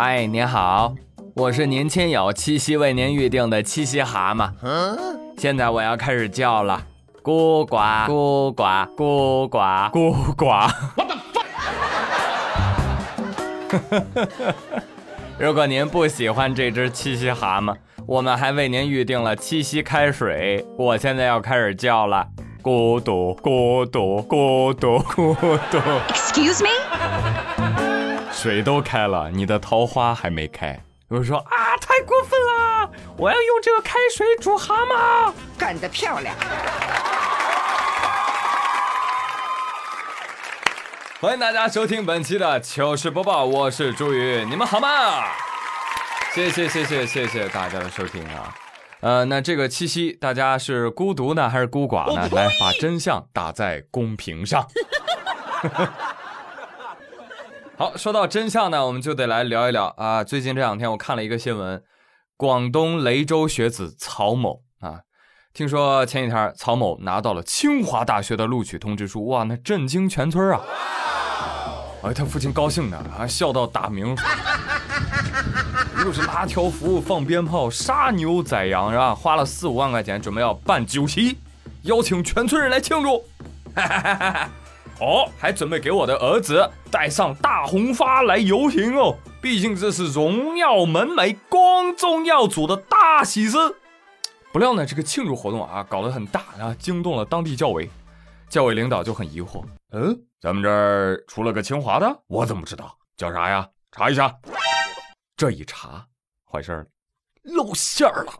嗨，您好，我是您亲友七夕为您预定的七夕蛤蟆。嗯现在我要开始叫了，孤寡孤寡孤寡孤寡。如果您不喜欢这只七夕蛤蟆，我们还为您预定了七夕开水。我现在要开始叫了，咕嘟咕嘟咕嘟咕嘟。Excuse me？水都开了，你的桃花还没开。有人说啊，太过分了！我要用这个开水煮蛤蟆，干得漂亮！欢迎大家收听本期的糗事播报，我是朱宇，你们好吗？谢谢谢谢谢谢大家的收听啊！呃，那这个七夕大家是孤独呢还是孤寡呢？来，把真相打在公屏上。好，说到真相呢，我们就得来聊一聊啊。最近这两天我看了一个新闻，广东雷州学子曹某啊，听说前几天曹某拿到了清华大学的录取通知书，哇，那震惊全村啊！哎，他父亲高兴的啊，笑到打鸣，又是拉条幅、放鞭炮、杀牛宰羊，是吧？花了四五万块钱，准备要办酒席，邀请全村人来庆祝。哈哈哈哈哈。哦，还准备给我的儿子带上大红花来游行哦，毕竟这是荣耀门楣、光宗耀祖的大喜事。不料呢，这个庆祝活动啊搞得很大啊，惊动了当地教委。教委领导就很疑惑：嗯，咱们这儿出了个清华的，我怎么不知道？叫啥呀？查一下。这一查，坏事了，露馅儿了。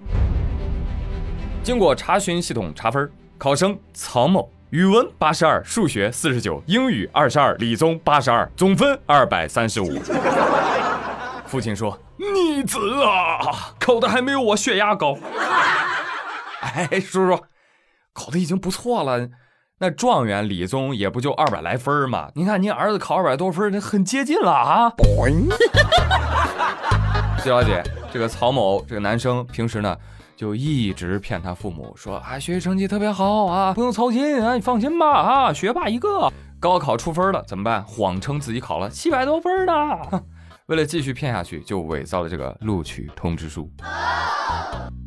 经过查询系统查分，考生曹某。语文八十二，数学四十九，英语二十二，理综八十二，总分二百三十五。父亲说：“逆子啊，考的还没有我血压高。”哎，叔叔，考的已经不错了。那状元理综也不就二百来分嘛？你看您儿子考二百多分，那很接近了啊。谢 小姐，这个曹某这个男生平时呢？就一直骗他父母说啊，学习成绩特别好啊，不用操心啊，你放心吧啊，学霸一个。高考出分了怎么办？谎称自己考了七百多分呢。为了继续骗下去，就伪造了这个录取通知书。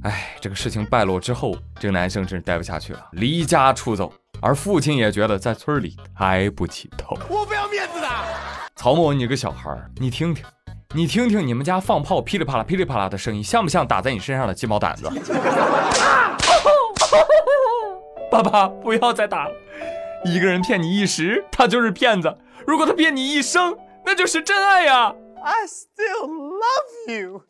哎，这个事情败露之后，这个男生真是待不下去了，离家出走。而父亲也觉得在村里抬不起头。我不要面子的，曹某，你个小孩你听听。你听听你们家放炮噼里啪啦噼里啪啦的声音，像不像打在你身上的鸡毛掸子？爸爸，不要再打了！一个人骗你一时，他就是骗子；如果他骗你一生，那就是真爱呀！I still love you。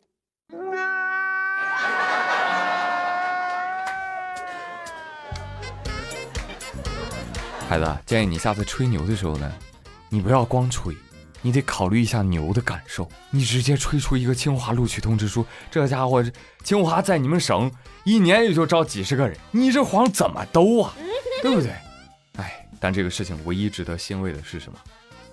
孩子，建议你下次吹牛的时候呢，你不要光吹。你得考虑一下牛的感受。你直接吹出一个清华录取通知书，这家伙清华在你们省一年也就招几十个人，你这谎怎么兜啊？对不对？哎，但这个事情唯一值得欣慰的是什么？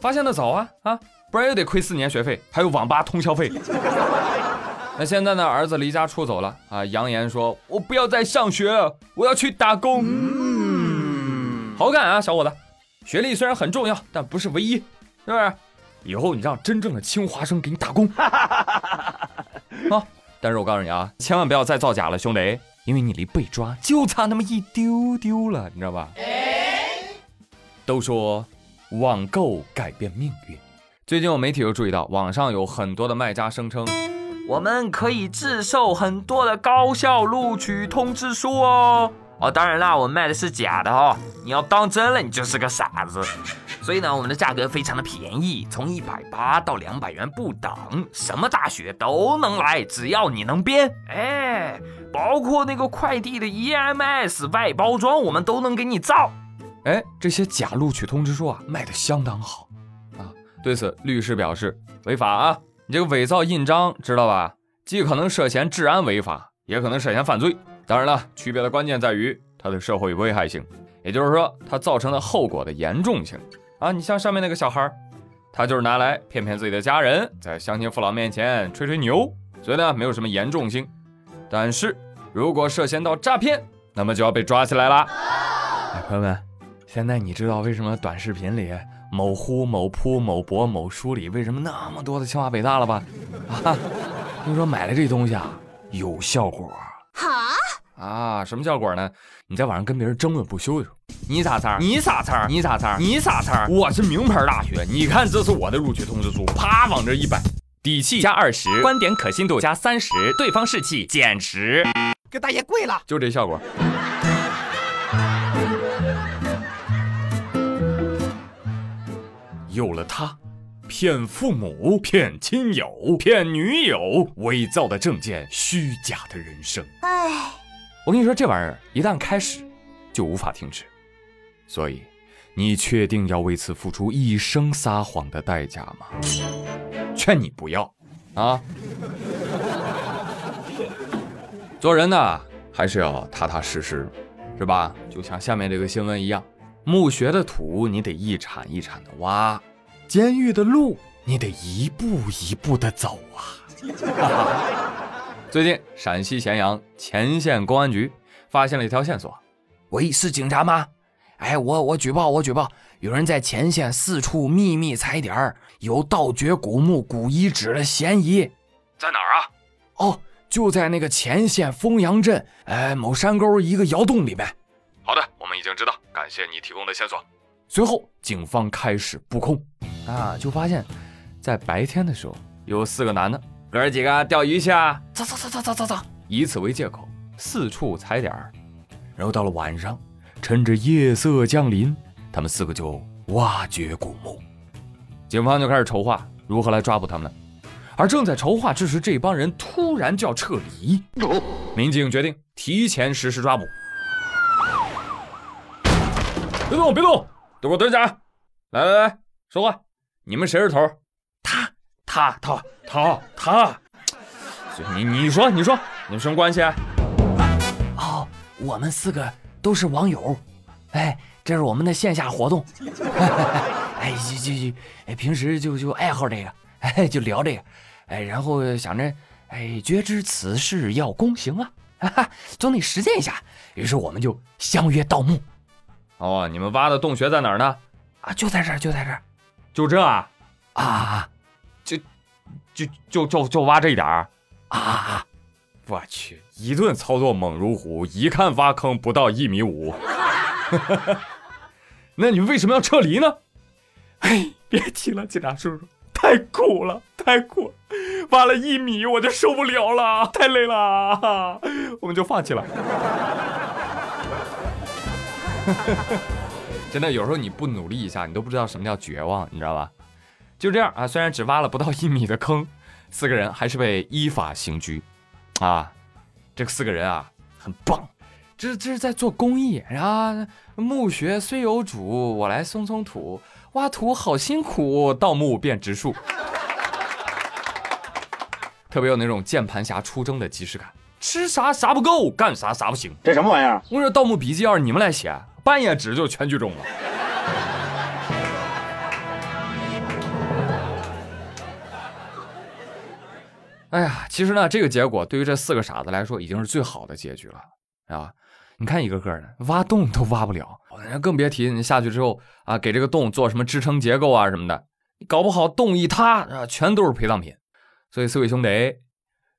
发现的早啊啊，不然又得亏四年学费，还有网吧通宵费。那现在呢？儿子离家出走了啊，扬言说：“我不要再上学，我要去打工。”嗯，好干啊，小伙子，学历虽然很重要，但不是唯一，是不是？以后你让真正的清华生给你打工 啊！但是我告诉你啊，千万不要再造假了，兄弟，因为你离被抓就差那么一丢丢了，你知道吧？都说网购改变命运，最近有媒体又注意到，网上有很多的卖家声称，我们可以自售很多的高校录取通知书哦。哦，当然啦，我们卖的是假的哦，你要当真了，你就是个傻子。所以呢，我们的价格非常的便宜，从一百八到两百元不等，什么大学都能来，只要你能编，哎，包括那个快递的 EMS 外包装，我们都能给你造。哎，这些假录取通知书啊，卖的相当好啊。对此，律师表示违法啊，你这个伪造印章，知道吧？既可能涉嫌治安违法，也可能涉嫌犯罪。当然了，区别的关键在于它的社会危害性，也就是说，它造成的后果的严重性。啊，你像上面那个小孩他就是拿来骗骗自己的家人，在乡亲父老面前吹吹牛，所以呢没有什么严重性。但是如果涉嫌到诈骗，那么就要被抓起来了。哎，朋友们，现在你知道为什么短视频里某乎、某扑、某博、某书里为什么那么多的清华北大了吧？啊，听说买了这东西啊有效果。哈？啊，什么效果呢？你在网上跟别人争论不休的时候，你咋猜？你咋猜？你咋猜？你咋猜？我是名牌大学，你看这是我的录取通知书，啪往这一摆，底气加二十，观点可信度加三十，对方士气减十，给大爷跪了，就这效果。有了他，骗父母、骗亲友、骗女友、伪造的证件、虚假的人生。哎，我跟你说，这玩意儿一旦开始，就无法停止。所以，你确定要为此付出一生撒谎的代价吗？劝你不要啊！做人呢，还是要踏踏实实，是吧？就像下面这个新闻一样，墓穴的土你得一铲一铲的挖。监狱的路，你得一步一步的走啊！最近，陕西咸阳乾县公安局发现了一条线索。喂，是警察吗？哎，我我举报，我举报，有人在乾县四处秘密踩点，有盗掘古墓、古遗址的嫌疑。在哪儿啊？哦，就在那个乾县丰阳镇，哎，某山沟一个窑洞里面。好的，我们已经知道，感谢你提供的线索。随后，警方开始布控。啊，就发现，在白天的时候，有四个男的，哥儿几个钓鱼去啊，走走走走走走走，以此为借口四处踩点儿，然后到了晚上，趁着夜色降临，他们四个就挖掘古墓，警方就开始筹划如何来抓捕他们。而正在筹划之时，这帮人突然就要撤离，民警决定提前实施抓捕。别动，别动，都给我蹲下，来来来，说话。你们谁是头？他他他他他，你你说你说你们什么关系？哦，我们四个都是网友，哎，这是我们的线下活动，哎就就就哎平时就就爱好这个，哎就聊这个，哎然后想着哎觉知此事要躬行啊，哈哈总得实践一下，于是我们就相约盗墓。哦，你们挖的洞穴在哪儿呢？啊，就在这儿，就在这儿。就这啊啊，就就就就就挖这一点儿啊！我去，一顿操作猛如虎，一看挖坑不到一米五。那你为什么要撤离呢？哎，别提了，警察叔叔，太苦了，太苦了，挖了一米我就受不了了，太累了，我们就放弃了。真的有时候你不努力一下，你都不知道什么叫绝望，你知道吧？就这样啊，虽然只挖了不到一米的坑，四个人还是被依法刑拘。啊，这四个人啊，很棒，这这是在做公益。然后墓穴虽有主，我来松松土，挖土好辛苦，盗墓变植树，特别有那种键盘侠出征的即视感。吃啥啥不够，干啥啥不行，这什么玩意儿？我说《盗墓笔记》要是你们来写。半页纸就全剧终了。哎呀，其实呢，这个结果对于这四个傻子来说已经是最好的结局了啊！你看一个个的挖洞都挖不了，更别提你下去之后啊，给这个洞做什么支撑结构啊什么的，搞不好洞一塌啊，全都是陪葬品。所以四位兄弟，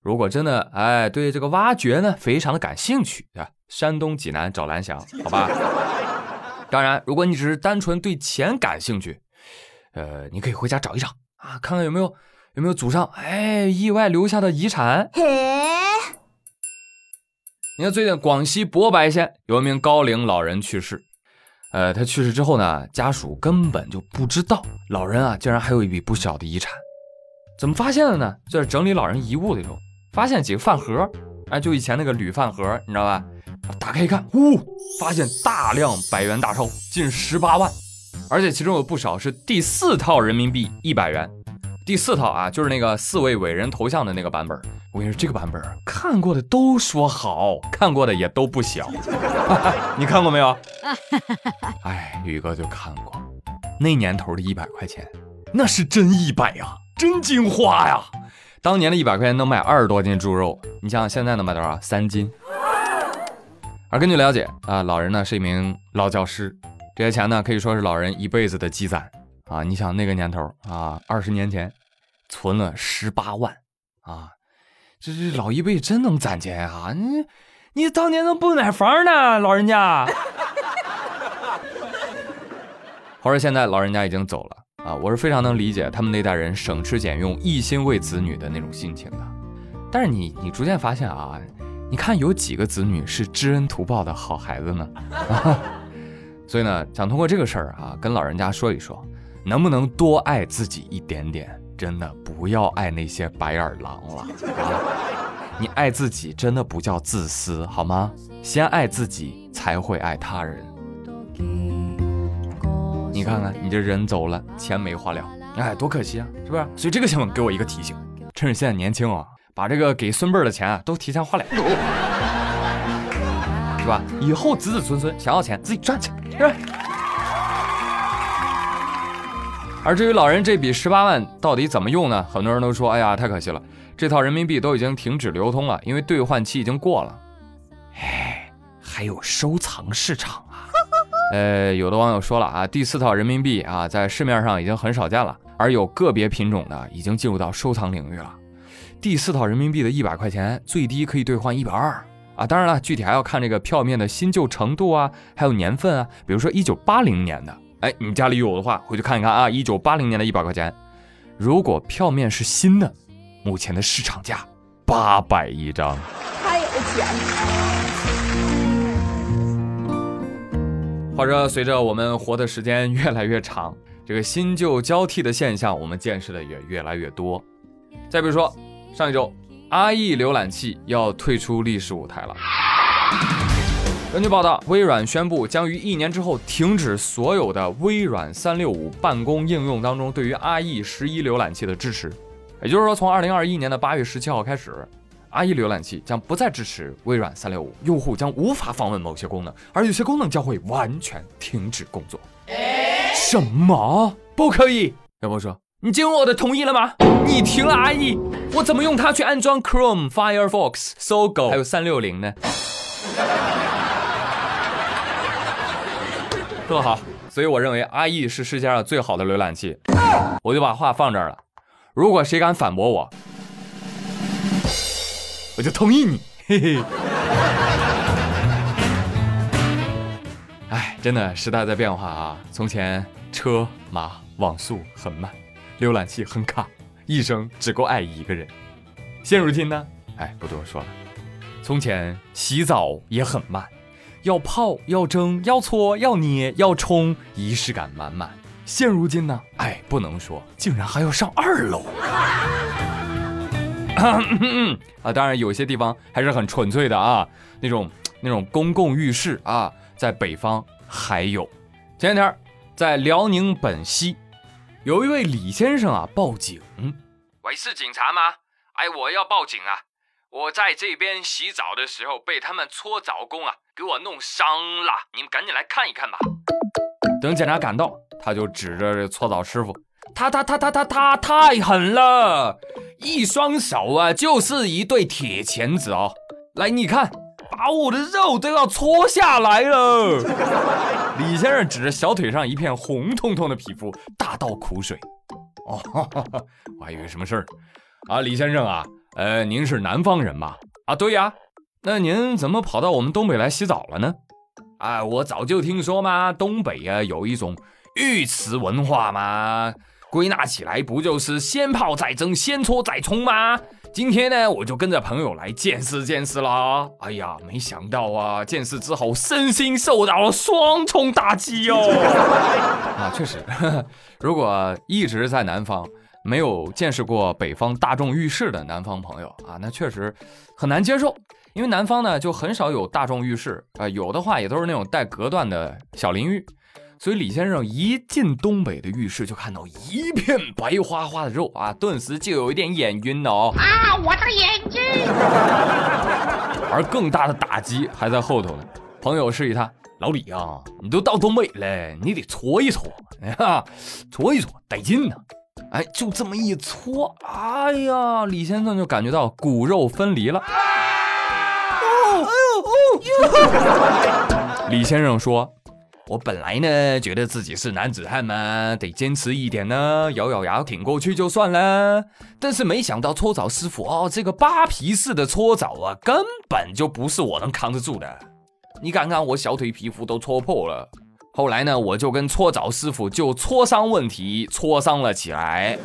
如果真的哎对这个挖掘呢非常的感兴趣啊，山东济南找蓝翔，好吧？当然，如果你只是单纯对钱感兴趣，呃，你可以回家找一找啊，看看有没有有没有祖上哎意外留下的遗产。你看，最近广西博白县有一名高龄老人去世，呃，他去世之后呢，家属根本就不知道老人啊竟然还有一笔不小的遗产，怎么发现的呢？就在整理老人遗物的时候，发现几个饭盒，哎，就以前那个铝饭盒，你知道吧？打开一看，呜，发现大量百元大钞，近十八万，而且其中有不少是第四套人民币一百元。第四套啊，就是那个四位伟人头像的那个版本。我跟你说，这个版本看过的都说好看过的也都不小。你看过没有？哎，宇哥就看过。那年头的一百块钱，那是真一百呀，真金花呀。当年的一百块钱能买二十多斤猪肉，你想想现在能买多少？三斤。而根据了解啊，老人呢是一名老教师，这些钱呢可以说是老人一辈子的积攒啊，你想那个年头啊，二十年前存了十八万啊，这这老一辈真能攒钱啊！你你当年怎么不买房呢，老人家？或者现在老人家已经走了啊，我是非常能理解他们那代人省吃俭用、一心为子女的那种心情的。但是你你逐渐发现啊，你看有几个子女是知恩图报的好孩子呢？啊 所以呢，想通过这个事儿啊，跟老人家说一说，能不能多爱自己一点点？真的不要爱那些白眼狼了！你爱自己真的不叫自私好吗？先爱自己才会爱他人。你看看，你这人走了，钱没花了，哎，多可惜啊，是不是？所以这个新闻给我一个提醒，趁着现在年轻啊，把这个给孙辈的钱啊都提前花了，是吧？以后子子孙孙想要钱自己赚去，是吧？而至于老人这笔十八万到底怎么用呢？很多人都说，哎呀，太可惜了，这套人民币都已经停止流通了，因为兑换期已经过了。哎，还有收藏市场啊。呃，有的网友说了啊，第四套人民币啊，在市面上已经很少见了，而有个别品种的，已经进入到收藏领域了。第四套人民币的一百块钱，最低可以兑换一百二啊！当然了，具体还要看这个票面的新旧程度啊，还有年份啊。比如说一九八零年的，哎，你家里有的话，回去看一看啊，一九八零年的一百块钱，如果票面是新的，目前的市场价八百一张，太有钱了。或者随着我们活的时间越来越长，这个新旧交替的现象，我们见识的也越来越多。再比如说，上一周阿 e 浏览器要退出历史舞台了。根据报道，微软宣布将于一年之后停止所有的微软365办公应用当中对于 IE 十一浏览器的支持。也就是说，从2021年的8月17号开始。IE 浏览器将不再支持微软365，用户将无法访问某些功能，而有些功能将会完全停止工作。什么？不可以？要不说，你经我的同意了吗？你停了 IE，我怎么用它去安装 Chrome、Firefox、搜狗还有360呢？特好，所以我认为 IE 是世界上最好的浏览器。我就把话放这儿了。如果谁敢反驳我，我就同意你，嘿嘿。哎，真的时代在变化啊！从前车马网速很慢，浏览器很卡，一生只够爱一个人。现如今呢？哎，不多说了。从前洗澡也很慢，要泡要蒸要搓要捏要冲，仪式感满满。现如今呢？哎，不能说，竟然还要上二楼。啊，当然有些地方还是很纯粹的啊，那种那种公共浴室啊，在北方还有。前两天在辽宁本溪，有一位李先生啊报警，喂，是警察吗？哎，我要报警啊！我在这边洗澡的时候被他们搓澡工啊给我弄伤了，你们赶紧来看一看吧。等警察赶到，他就指着这搓澡师傅，他他他他他他太狠了。一双手啊，就是一对铁钳子哦。来，你看，把我的肉都要搓下来了。李先生指着小腿上一片红彤彤的皮肤，大倒苦水。哦，我还以为什么事儿啊？李先生啊，呃，您是南方人吧？啊，对呀。那您怎么跑到我们东北来洗澡了呢？啊，我早就听说嘛，东北啊有一种浴池文化嘛。归纳起来，不就是先泡再蒸，先搓再冲吗？今天呢，我就跟着朋友来见识见识啦。哎呀，没想到啊，见识之后，身心受到了双重打击哟。啊，确实，如果一直在南方，没有见识过北方大众浴室的南方朋友啊，那确实很难接受。因为南方呢，就很少有大众浴室啊，有的话也都是那种带隔断的小淋浴。所以李先生一进东北的浴室，就看到一片白花花的肉啊，顿时就有一点眼晕了哦。啊，我的眼睛！而更大的打击还在后头呢。朋友示意他：“老李啊，你都到东北了，你得搓一搓，啊，搓一搓得劲呢。”哎，就这么一搓，哎呀，李先生就感觉到骨肉分离了。哦，哎呦，哦，李先生说。我本来呢觉得自己是男子汉嘛，得坚持一点呢，咬咬牙挺过去就算了。但是没想到搓澡师傅哦，这个扒皮式的搓澡啊，根本就不是我能扛得住的。你看看我小腿皮肤都搓破了。后来呢，我就跟搓澡师傅就磋商问题磋商了起来。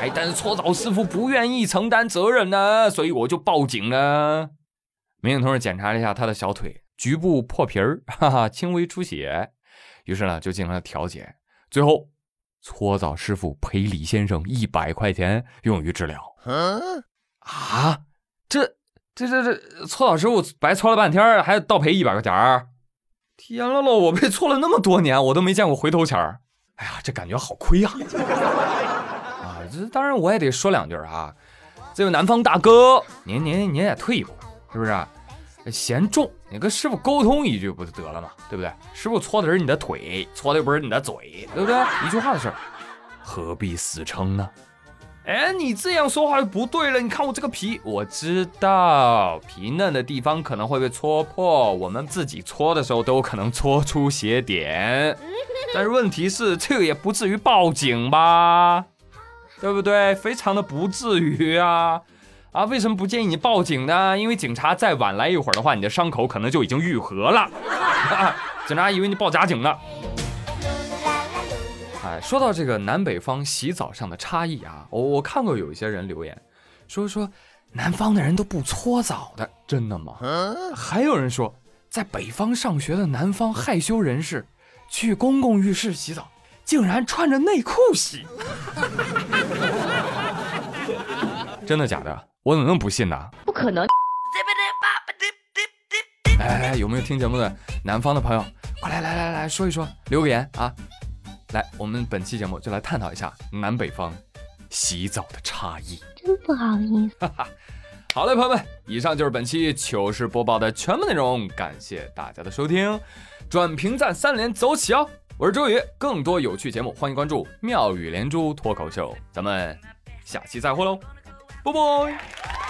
哎，但是搓澡师傅不愿意承担责任呢，所以我就报警了。民警同志检查了一下他的小腿，局部破皮儿，哈哈，轻微出血。于是呢，就进行了调解。最后，搓澡师傅赔李先生一百块钱用于治疗。嗯啊，这这这这搓澡师傅白搓了半天，还倒赔一百块钱天了喽！我被搓了那么多年，我都没见过回头钱儿。哎呀，这感觉好亏呀！啊，这当然我也得说两句啊。这位南方大哥，您您您也退一步，是不是？嫌重，你跟师傅沟通一句不就得了吗？对不对？师傅搓的是你的腿，搓的又不是你的嘴，对不对？一句话的事儿，何必死撑呢？哎，你这样说话就不对了。你看我这个皮，我知道皮嫩的地方可能会被戳破，我们自己搓的时候都有可能搓出血点。但是问题是，这个也不至于报警吧？对不对？非常的不至于啊。啊，为什么不建议你报警呢？因为警察再晚来一会儿的话，你的伤口可能就已经愈合了。警察以为你报假警了。哎，说到这个南北方洗澡上的差异啊，我我看过有一些人留言，说说南方的人都不搓澡的，真的吗？还有人说，在北方上学的南方害羞人士，去公共浴室洗澡，竟然穿着内裤洗。真的假的？我怎么那么不信呢？不可能！哎，有没有听节目的南方的朋友，快来来来来说一说，留个言啊！来，我们本期节目就来探讨一下南北方洗澡的差异。真不好意思。好嘞，朋友们，以上就是本期糗事播报的全部内容，感谢大家的收听，转评赞三连走起哦！我是周宇，更多有趣节目欢迎关注妙语连珠脱口秀，咱们下期再会喽！拜拜。